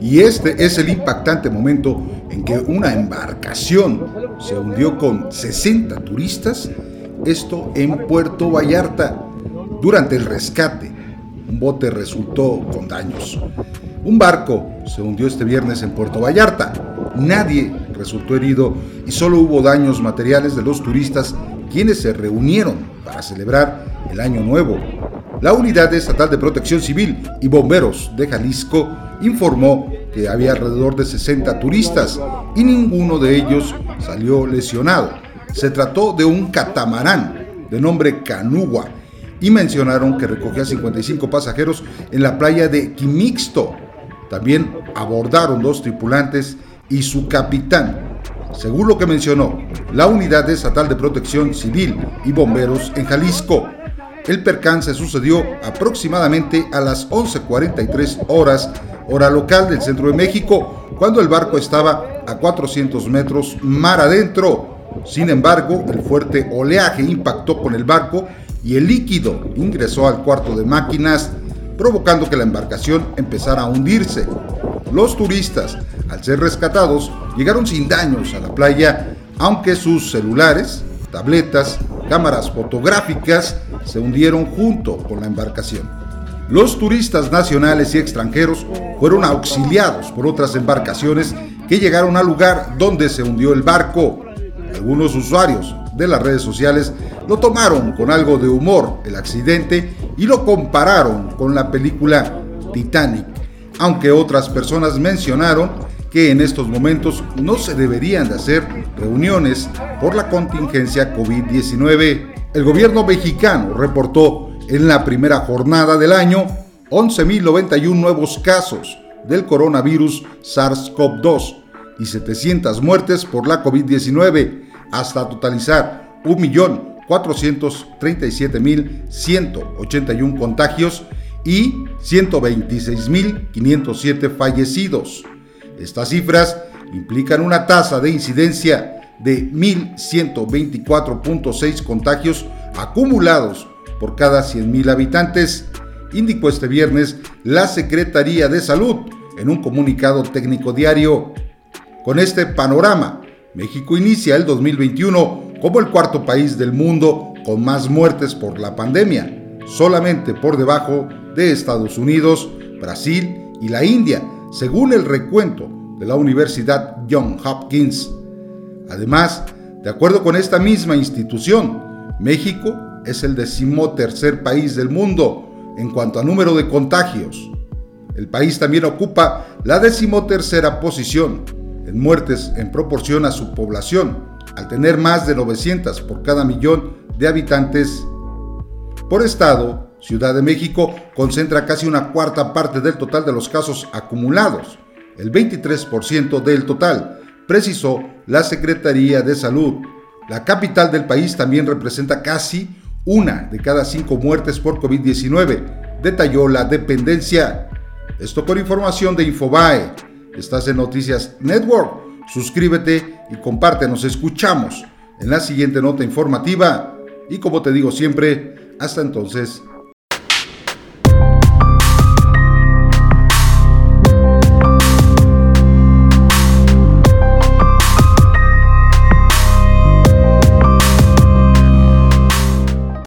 Y este es el impactante momento en que una embarcación se hundió con 60 turistas, esto en Puerto Vallarta. Durante el rescate, un bote resultó con daños. Un barco se hundió este viernes en Puerto Vallarta. Nadie resultó herido y solo hubo daños materiales de los turistas quienes se reunieron para celebrar el Año Nuevo. La Unidad Estatal de Protección Civil y Bomberos de Jalisco informó que había alrededor de 60 turistas y ninguno de ellos salió lesionado. Se trató de un catamarán de nombre Canugua y mencionaron que recogía 55 pasajeros en la playa de Quimixto. También abordaron dos tripulantes y su capitán. Según lo que mencionó la Unidad Estatal de Protección Civil y Bomberos en Jalisco, el percance sucedió aproximadamente a las 11.43 horas, hora local del centro de México, cuando el barco estaba a 400 metros mar adentro. Sin embargo, el fuerte oleaje impactó con el barco y el líquido ingresó al cuarto de máquinas, provocando que la embarcación empezara a hundirse. Los turistas, al ser rescatados, llegaron sin daños a la playa, aunque sus celulares, tabletas, cámaras fotográficas se hundieron junto con la embarcación. Los turistas nacionales y extranjeros fueron auxiliados por otras embarcaciones que llegaron al lugar donde se hundió el barco. Algunos usuarios de las redes sociales lo tomaron con algo de humor el accidente y lo compararon con la película Titanic, aunque otras personas mencionaron que en estos momentos no se deberían de hacer reuniones por la contingencia COVID-19. El gobierno mexicano reportó en la primera jornada del año 11.091 nuevos casos del coronavirus SARS-CoV-2 y 700 muertes por la COVID-19, hasta totalizar 1.437.181 contagios y 126.507 fallecidos. Estas cifras implican una tasa de incidencia de 1.124.6 contagios acumulados por cada 100.000 habitantes, indicó este viernes la Secretaría de Salud en un comunicado técnico diario. Con este panorama, México inicia el 2021 como el cuarto país del mundo con más muertes por la pandemia, solamente por debajo de Estados Unidos, Brasil y la India, según el recuento de la Universidad John Hopkins. Además, de acuerdo con esta misma institución, México es el decimotercer país del mundo en cuanto a número de contagios. El país también ocupa la decimotercera posición en muertes en proporción a su población, al tener más de 900 por cada millón de habitantes. Por estado, Ciudad de México concentra casi una cuarta parte del total de los casos acumulados, el 23% del total, precisó la Secretaría de Salud. La capital del país también representa casi una de cada cinco muertes por COVID-19, detalló la dependencia. Esto por información de Infobae. Estás en Noticias Network. Suscríbete y comparte. Nos escuchamos en la siguiente nota informativa. Y como te digo siempre, hasta entonces,